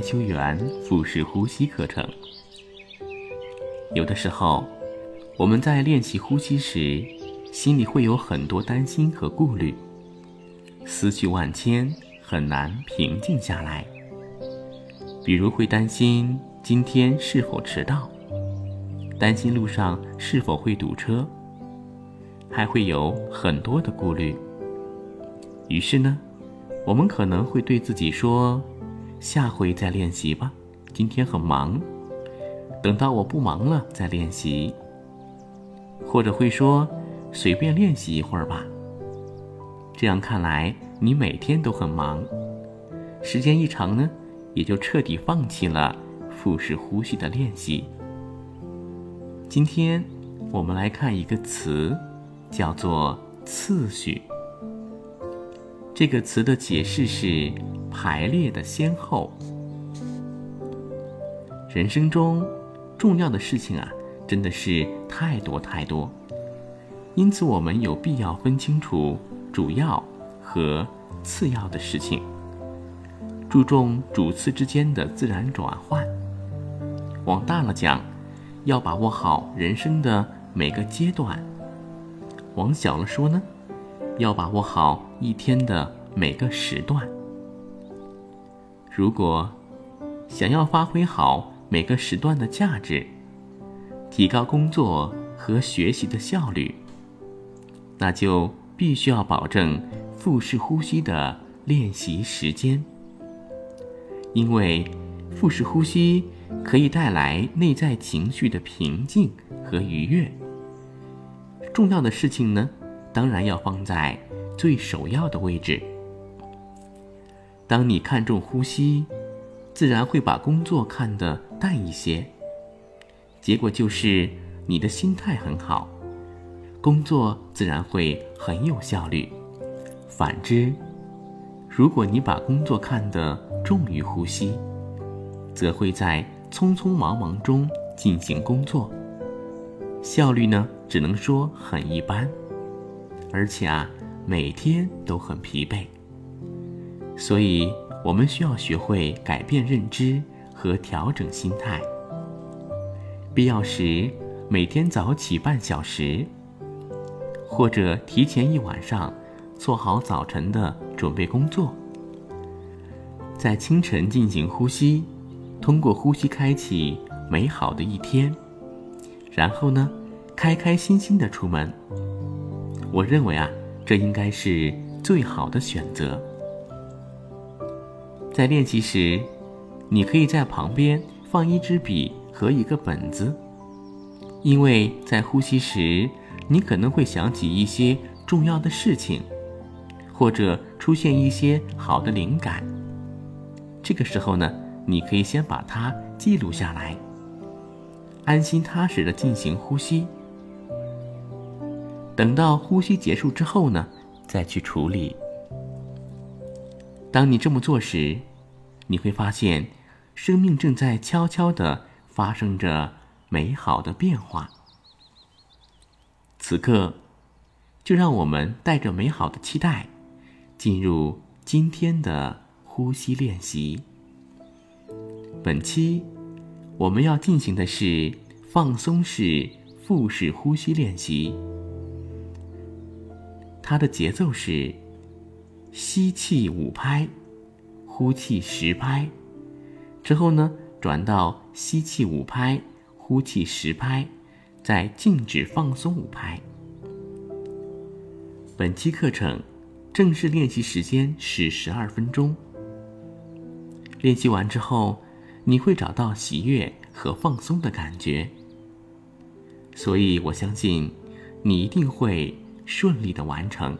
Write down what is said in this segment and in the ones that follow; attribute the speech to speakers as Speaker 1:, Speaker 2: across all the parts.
Speaker 1: 艾修园腹式呼吸课程。有的时候，我们在练习呼吸时，心里会有很多担心和顾虑，思绪万千，很难平静下来。比如会担心今天是否迟到，担心路上是否会堵车，还会有很多的顾虑。于是呢，我们可能会对自己说：“下回再练习吧，今天很忙，等到我不忙了再练习。”或者会说：“随便练习一会儿吧。”这样看来，你每天都很忙，时间一长呢，也就彻底放弃了腹式呼吸的练习。今天我们来看一个词，叫做“次序”。这个词的解释是排列的先后。人生中重要的事情啊，真的是太多太多，因此我们有必要分清楚主要和次要的事情，注重主次之间的自然转换。往大了讲，要把握好人生的每个阶段；往小了说呢？要把握好一天的每个时段。如果想要发挥好每个时段的价值，提高工作和学习的效率，那就必须要保证腹式呼吸的练习时间。因为腹式呼吸可以带来内在情绪的平静和愉悦。重要的事情呢？当然要放在最首要的位置。当你看重呼吸，自然会把工作看得淡一些。结果就是你的心态很好，工作自然会很有效率。反之，如果你把工作看得重于呼吸，则会在匆匆忙忙中进行工作，效率呢，只能说很一般。而且啊，每天都很疲惫。所以，我们需要学会改变认知和调整心态。必要时，每天早起半小时，或者提前一晚上做好早晨的准备工作，在清晨进行呼吸，通过呼吸开启美好的一天。然后呢，开开心心的出门。我认为啊，这应该是最好的选择。在练习时，你可以在旁边放一支笔和一个本子，因为在呼吸时，你可能会想起一些重要的事情，或者出现一些好的灵感。这个时候呢，你可以先把它记录下来，安心踏实的进行呼吸。等到呼吸结束之后呢，再去处理。当你这么做时，你会发现，生命正在悄悄的发生着美好的变化。此刻，就让我们带着美好的期待，进入今天的呼吸练习。本期我们要进行的是放松式腹式呼吸练习。它的节奏是：吸气五拍，呼气十拍，之后呢转到吸气五拍，呼气十拍，再静止放松五拍。本期课程正式练习时间是十二分钟。练习完之后，你会找到喜悦和放松的感觉，所以我相信你一定会。顺利的完成。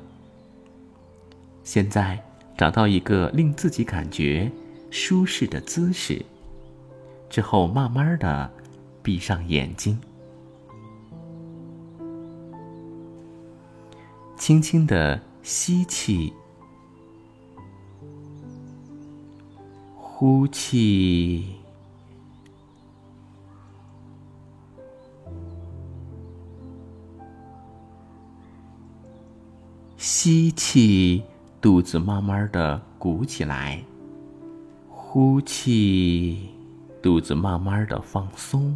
Speaker 1: 现在找到一个令自己感觉舒适的姿势，之后慢慢的闭上眼睛，轻轻的吸气，呼气。吸气，肚子慢慢的鼓起来；呼气，肚子慢慢的放松。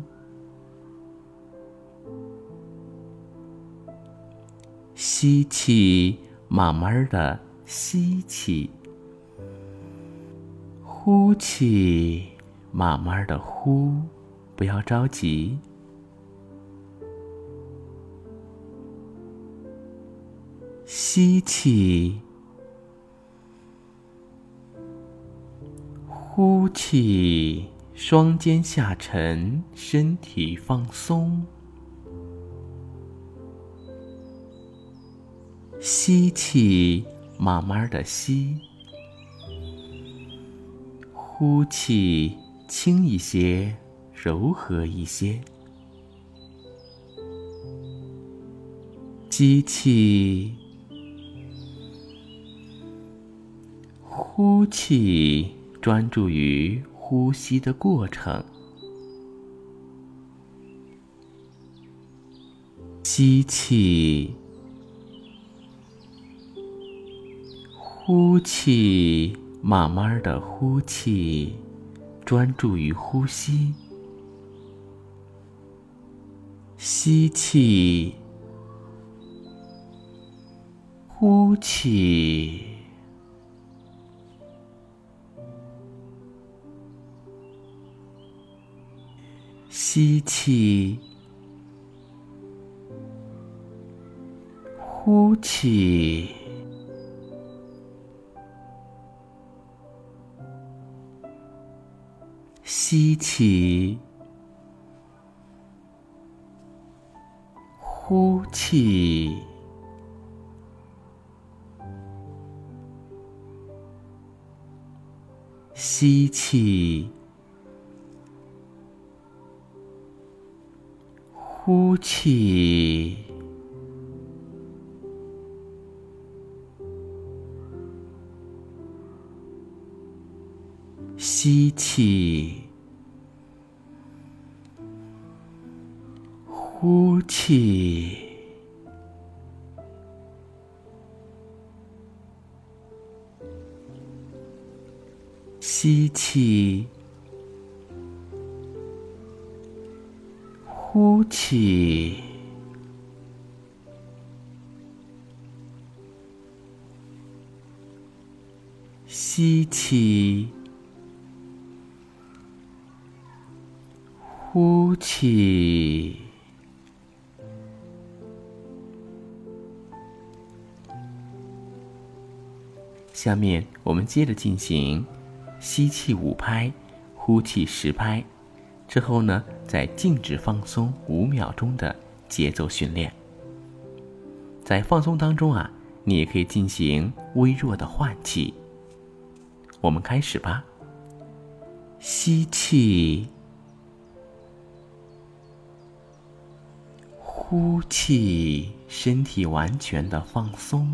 Speaker 1: 吸气，慢慢的吸气。呼气，慢慢的呼，不要着急。吸气。呼气，双肩下沉，身体放松。吸气，慢慢的吸。呼气，轻一些，柔和一些。吸气，呼气。专注于呼吸的过程，吸气，呼气，慢慢的呼气，专注于呼吸，吸气，呼气。吸气，呼气，吸气，呼气，吸气。呼气，吸气，呼气，吸气。呼气，吸气，呼气。下面我们接着进行吸气五拍，呼气十拍。之后呢，再静止放松五秒钟的节奏训练。在放松当中啊，你也可以进行微弱的换气。我们开始吧。吸气，呼气，身体完全的放松，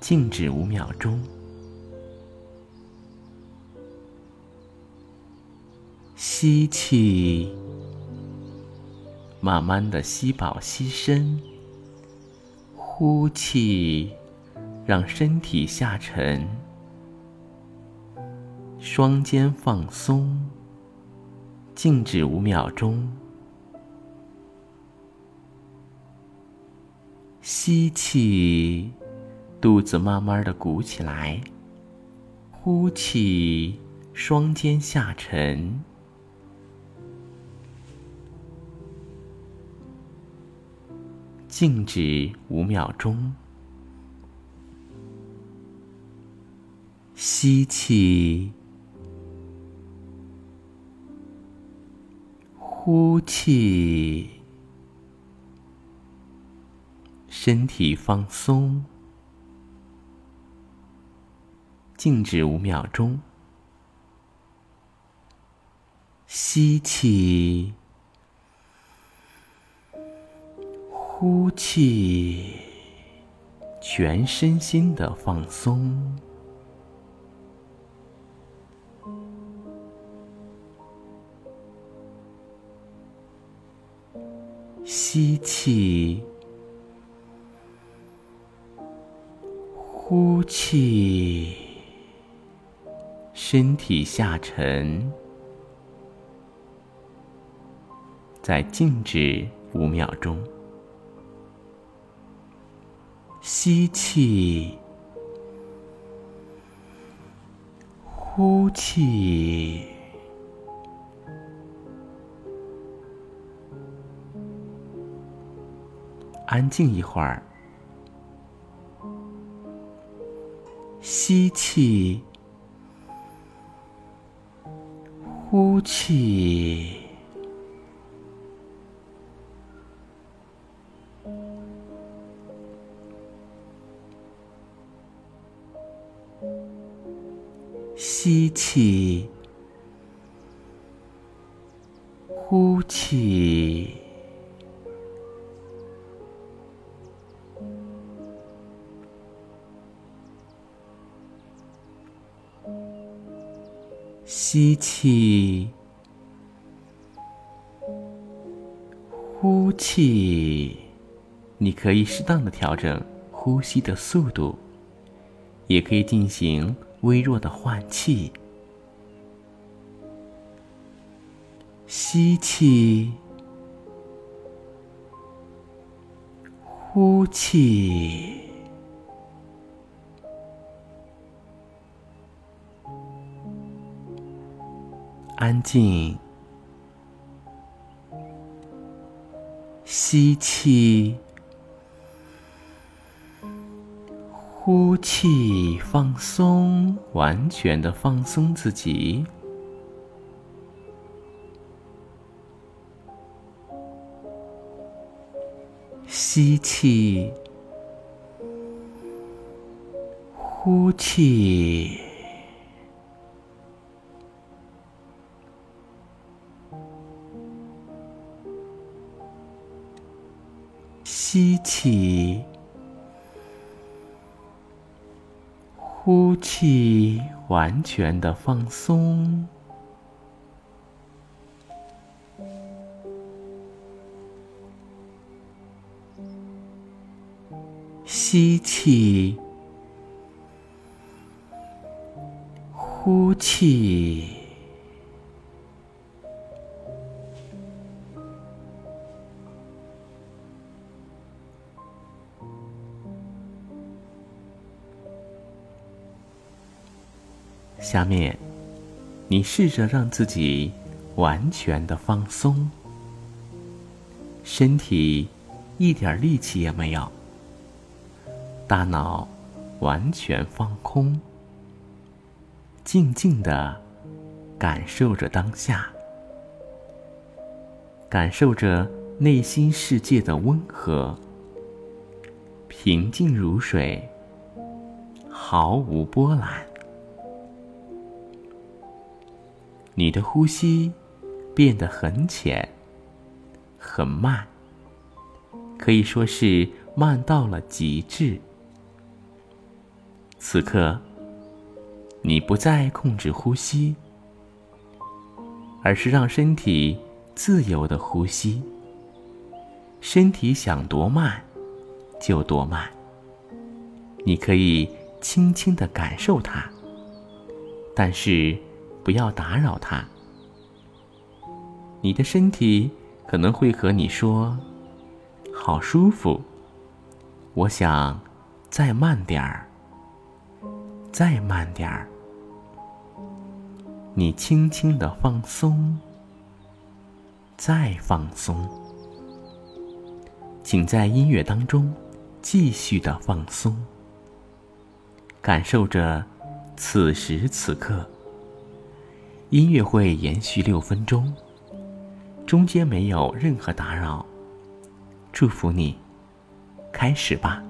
Speaker 1: 静止五秒钟。吸气，慢慢的吸饱吸深。呼气，让身体下沉，双肩放松，静止五秒钟。吸气，肚子慢慢的鼓起来。呼气，双肩下沉。静止五秒钟，吸气，呼气，身体放松，静止五秒钟，吸气。呼气，全身心的放松。吸气，呼气，身体下沉，再静止五秒钟。吸气，呼气，安静一会儿。吸气，呼气。吸气，呼气，吸气，呼气。你可以适当的调整呼吸的速度，也可以进行。微弱的换气，吸气，呼气，安静，吸气。呼气，放松，完全的放松自己。吸气，呼气，吸气。呼气，完全的放松。吸气，呼气。下面，你试着让自己完全的放松，身体一点力气也没有，大脑完全放空，静静的感受着当下，感受着内心世界的温和、平静如水，毫无波澜。你的呼吸变得很浅、很慢，可以说是慢到了极致。此刻，你不再控制呼吸，而是让身体自由的呼吸。身体想多慢就多慢，你可以轻轻的感受它，但是。不要打扰他。你的身体可能会和你说：“好舒服。”我想再慢点儿，再慢点儿。你轻轻的放松，再放松。请在音乐当中继续的放松，感受着此时此刻。音乐会延续六分钟，中间没有任何打扰。祝福你，开始吧。